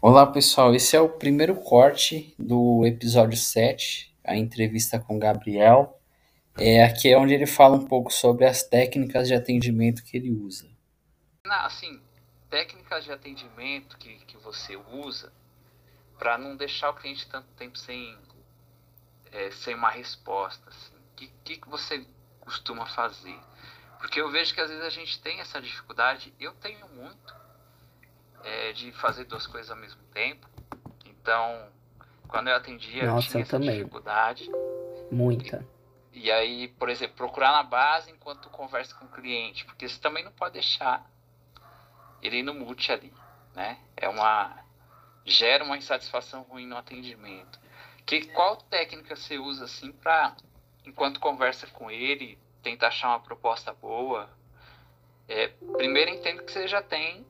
Olá pessoal, esse é o primeiro corte do episódio 7, a entrevista com Gabriel. É, aqui é onde ele fala um pouco sobre as técnicas de atendimento que ele usa. Assim, técnicas de atendimento que, que você usa para não deixar o cliente tanto tempo sem, é, sem uma resposta. Assim. O que, que você costuma fazer? Porque eu vejo que às vezes a gente tem essa dificuldade, eu tenho muito, é, de fazer duas coisas ao mesmo tempo. Então, quando eu atendia, Nossa, eu tinha essa também. dificuldade. Muita. E, e aí, por exemplo, procurar na base enquanto conversa com o cliente, porque você também não pode deixar ele no mute ali, né? É uma gera uma insatisfação ruim no atendimento. Que qual técnica você usa assim para enquanto conversa com ele, tentar achar uma proposta boa? É, primeiro entendo que você já tem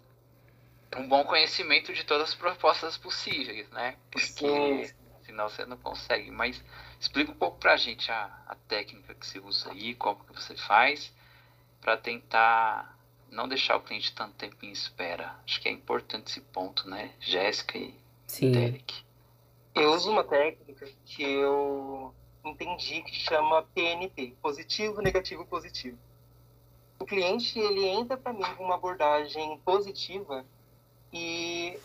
um bom conhecimento de todas as propostas possíveis, né? Porque senão você não consegue. Mas explica um pouco pra gente a, a técnica que você usa aí, como que você faz, para tentar não deixar o cliente tanto tempo em espera. Acho que é importante esse ponto, né? Jéssica e Sim. Derek. Eu uso uma técnica que eu entendi que chama PNP, positivo, negativo, positivo. O cliente ele entra para mim com uma abordagem positiva e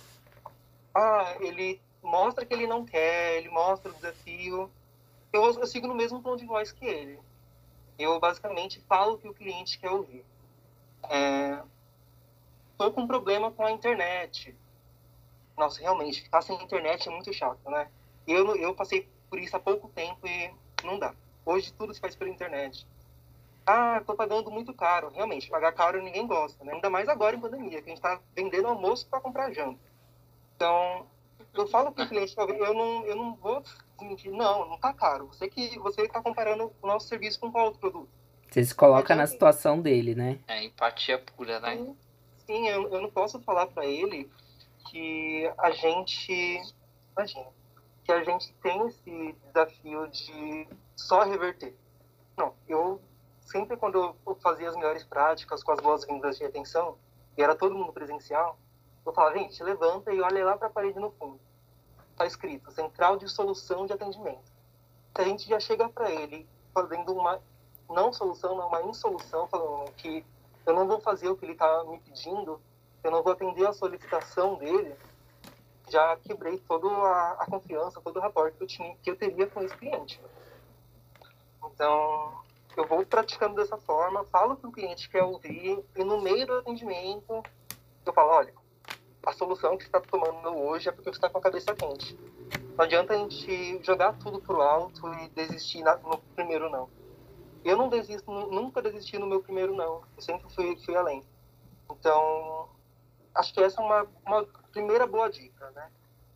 ah, ele mostra que ele não quer, ele mostra o desafio. Eu, eu sigo no mesmo tom de voz que ele. Eu basicamente falo o que o cliente quer ouvir. Estou com um problema com a internet. Nossa, realmente, ficar sem internet é muito chato, né? Eu, eu passei por isso há pouco tempo e não dá. Hoje tudo se faz pela internet. Ah, tô pagando muito caro. Realmente, pagar caro ninguém gosta, né? Ainda mais agora em pandemia, que a gente tá vendendo almoço para comprar janta. Então, eu falo pro cliente, eu não, eu não vou desmentir, não, não tá caro. Você que você tá comparando o nosso serviço com qual outro produto. Você se coloca na situação dele, né? É empatia pura, né? Sim, sim eu, eu não posso falar para ele que a gente, imagina, que a gente tem esse desafio de só reverter. Não, eu sempre quando eu fazia as melhores práticas com as boas-vindas de retenção, e era todo mundo presencial, eu falava, gente, levanta e olha lá para a parede no fundo. Está escrito, Central de Solução de Atendimento. Se a gente já chega para ele fazendo uma não solução, uma insolução, falando que eu não vou fazer o que ele está me pedindo, eu não vou atender a solicitação dele, já quebrei toda a, a confiança, todo o rapport que eu, tinha, que eu teria com esse cliente. Então, eu vou praticando dessa forma, falo para o cliente que quer ouvir, e no meio do atendimento, eu falo, olha, a solução que você está tomando hoje é porque você está com a cabeça quente. Não adianta a gente jogar tudo pro alto e desistir na, no primeiro não. Eu não desisto, nunca desisti no meu primeiro não. Eu sempre fui, fui além. Então, acho que essa é uma, uma primeira boa dica, né?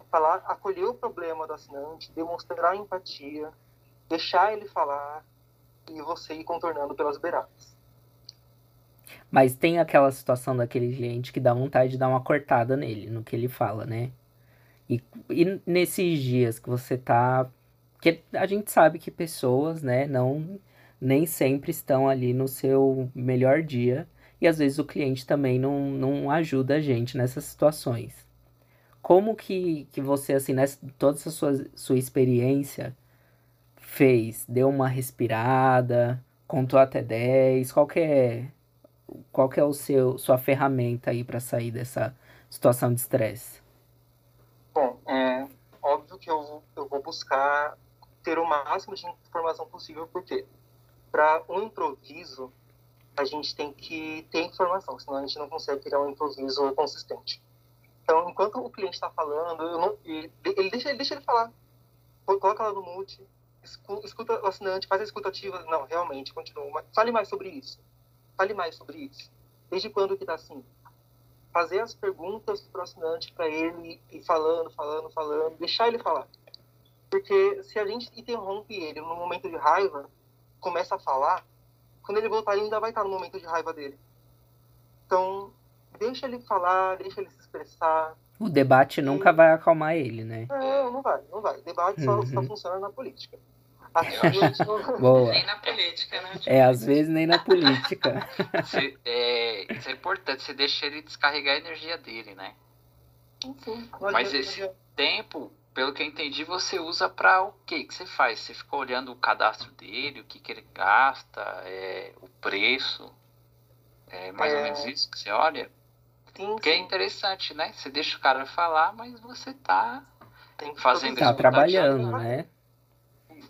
Falar, acolher o problema do assinante, demonstrar empatia, deixar ele falar e você ir contornando pelas beiradas. Mas tem aquela situação daquele cliente que dá vontade de dar uma cortada nele, no que ele fala, né? E, e nesses dias que você tá. Que a gente sabe que pessoas, né, não nem sempre estão ali no seu melhor dia. E às vezes o cliente também não, não ajuda a gente nessas situações. Como que, que você, assim, nessa, toda essa sua, sua experiência fez? Deu uma respirada? Contou até 10? Qual que é, qual que é o seu, sua ferramenta aí para sair dessa situação de estresse? Bom, é óbvio que eu, eu vou buscar ter o máximo de informação possível, porque para um improviso, a gente tem que ter informação, senão a gente não consegue criar um improviso consistente. Então, enquanto o cliente está falando, não, ele, ele, deixa, ele deixa ele falar. Coloca lá no mute, escuta o assinante, faz a escutativa. Não, realmente, continua. Fale mais sobre isso. Fale mais sobre isso. Desde quando que está assim? Fazer as perguntas para o assinante, para ele ir falando, falando, falando, deixar ele falar. Porque se a gente interrompe ele no momento de raiva, começa a falar, quando ele voltar, ele ainda vai estar no momento de raiva dele. Então, deixa ele falar, deixa ele se expressar. O debate e... nunca vai acalmar ele, né? Não, não vai, não vai. O debate só, uhum. só funciona na política. Boa. Nem na política, né? É, às vezes nem na política. É, isso é importante, você deixa ele descarregar a energia dele, né? Enfim, Mas esse tempo, pelo que eu entendi, você usa para o que que você faz? Você ficou olhando o cadastro dele, o que, que ele gasta, é, o preço, é mais é... ou menos isso que você olha? Sim, é sim. é interessante, né? Você deixa o cara falar, mas você tá fazendo Tá trabalhando, né?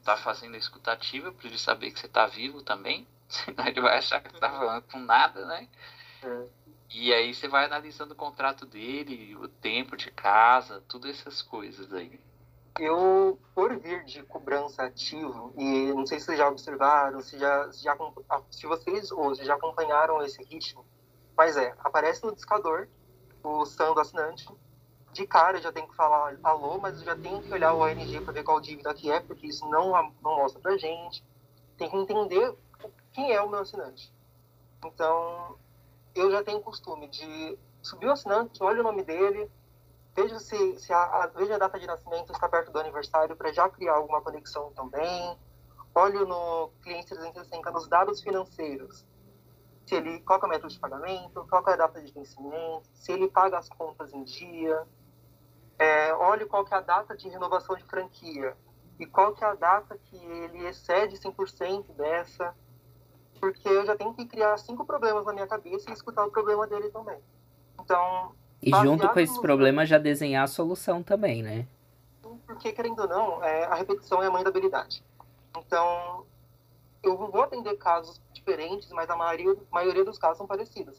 Tá fazendo a escutativa para ele saber que você tá vivo também. Senão ele vai achar que você tá falando com nada, né? É. E aí você vai analisando o contrato dele, o tempo de casa, todas essas coisas aí. Eu, por vir de cobrança ativo, e não sei se vocês já observaram, se, já, se, já, se vocês hoje já acompanharam esse ritmo, mas é, aparece no discador o SAM do assinante, de cara já tem que falar alô, mas já tem que olhar o ONG para ver qual dívida que é, porque isso não, não mostra pra gente. Tem que entender quem é o meu assinante. Então, eu já tenho costume de subir o assinante, olho o nome dele, veja se, se a, a, veja a data de nascimento está perto do aniversário para já criar alguma conexão também. Olho no cliente 360 nos dados financeiros, se ele qual é o método de pagamento, qual é a data de vencimento, se ele paga as contas em dia. É, qual é a data de renovação de franquia e qual que é a data que ele excede 100% dessa porque eu já tenho que criar cinco problemas na minha cabeça e escutar o problema dele também. Então. E junto com esse problema já desenhar a solução também, né? Porque, querendo ou não, é, a repetição é a mãe da habilidade. Então, eu vou atender casos diferentes, mas a maioria, maioria dos casos são parecidos.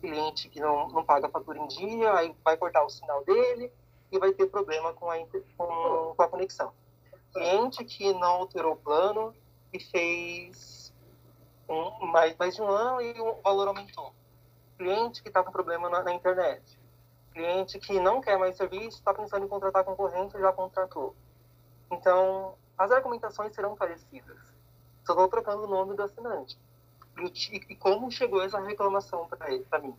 Cliente que não, não paga a fatura em dia, aí vai cortar o sinal dele e vai ter problema com a, com, com a conexão. Cliente que não alterou o plano e fez um, mais, mais de um ano e o valor aumentou. Cliente que está com problema na, na, internet. Cliente que não quer mais serviço, está pensando em contratar concorrente e já contratou. Então, as argumentações serão parecidas. Só estou trocando o nome do assinante. E, como chegou essa reclamação para mim.